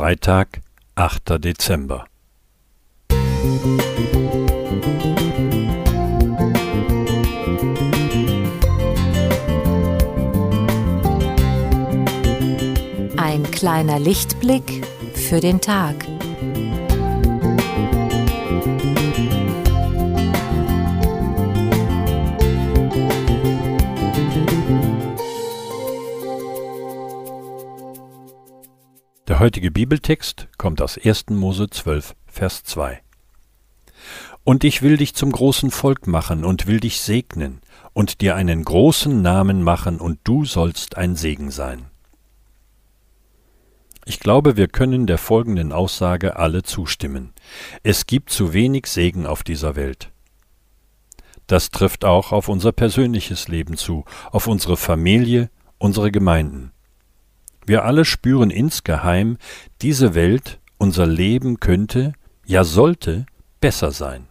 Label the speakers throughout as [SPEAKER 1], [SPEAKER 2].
[SPEAKER 1] Freitag, 8. Dezember.
[SPEAKER 2] Ein kleiner Lichtblick für den Tag.
[SPEAKER 1] Der heutige Bibeltext kommt aus 1. Mose 12, Vers 2. Und ich will dich zum großen Volk machen und will dich segnen und dir einen großen Namen machen und du sollst ein Segen sein. Ich glaube, wir können der folgenden Aussage alle zustimmen. Es gibt zu wenig Segen auf dieser Welt. Das trifft auch auf unser persönliches Leben zu, auf unsere Familie, unsere Gemeinden. Wir alle spüren insgeheim, diese Welt, unser Leben könnte, ja sollte, besser sein.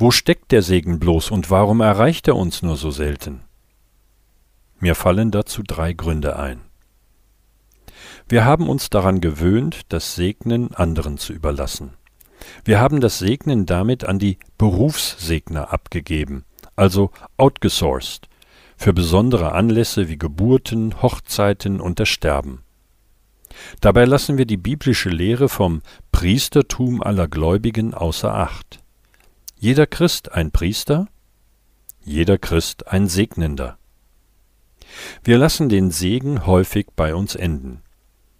[SPEAKER 1] Wo steckt der Segen bloß und warum erreicht er uns nur so selten? Mir fallen dazu drei Gründe ein. Wir haben uns daran gewöhnt, das Segnen anderen zu überlassen. Wir haben das Segnen damit an die Berufssegner abgegeben, also outgesourced, für besondere Anlässe wie Geburten, Hochzeiten und das Sterben. Dabei lassen wir die biblische Lehre vom Priestertum aller Gläubigen außer Acht. Jeder Christ ein Priester, jeder Christ ein Segnender. Wir lassen den Segen häufig bei uns enden.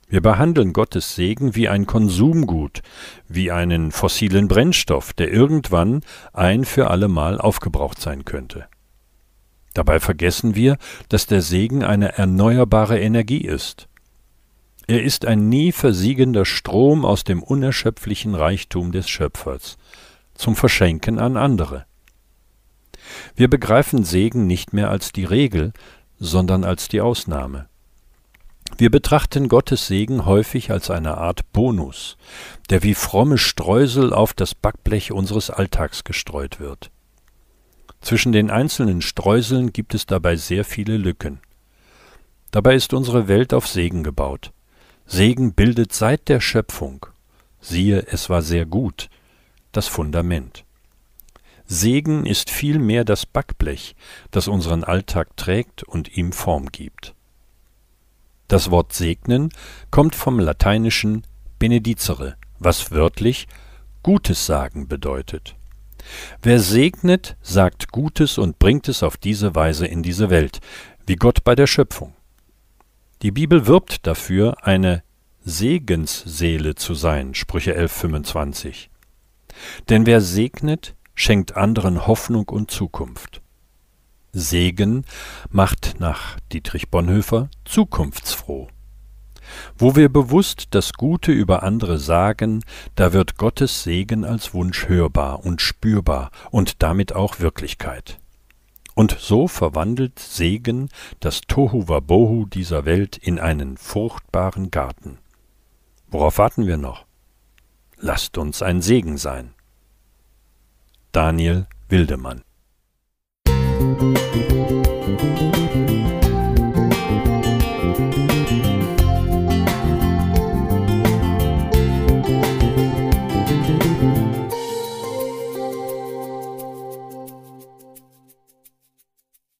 [SPEAKER 1] Wir behandeln Gottes Segen wie ein Konsumgut, wie einen fossilen Brennstoff, der irgendwann ein für allemal aufgebraucht sein könnte. Dabei vergessen wir, dass der Segen eine erneuerbare Energie ist. Er ist ein nie versiegender Strom aus dem unerschöpflichen Reichtum des Schöpfers, zum Verschenken an andere. Wir begreifen Segen nicht mehr als die Regel, sondern als die Ausnahme. Wir betrachten Gottes Segen häufig als eine Art Bonus, der wie fromme Streusel auf das Backblech unseres Alltags gestreut wird. Zwischen den einzelnen Streuseln gibt es dabei sehr viele Lücken. Dabei ist unsere Welt auf Segen gebaut. Segen bildet seit der Schöpfung, siehe, es war sehr gut, das Fundament. Segen ist vielmehr das Backblech, das unseren Alltag trägt und ihm Form gibt. Das Wort segnen kommt vom lateinischen benedicere, was wörtlich Gutes sagen bedeutet. Wer segnet, sagt Gutes und bringt es auf diese Weise in diese Welt, wie Gott bei der Schöpfung. Die Bibel wirbt dafür, eine Segensseele zu sein, Sprüche 11,25. Denn wer segnet, schenkt anderen Hoffnung und Zukunft. Segen macht nach Dietrich Bonhoeffer zukunftsfroh. Wo wir bewusst das Gute über andere sagen, da wird Gottes Segen als Wunsch hörbar und spürbar und damit auch Wirklichkeit. Und so verwandelt Segen das Tohuwabohu dieser Welt in einen fruchtbaren Garten. Worauf warten wir noch? Lasst uns ein Segen sein. Daniel Wildemann Musik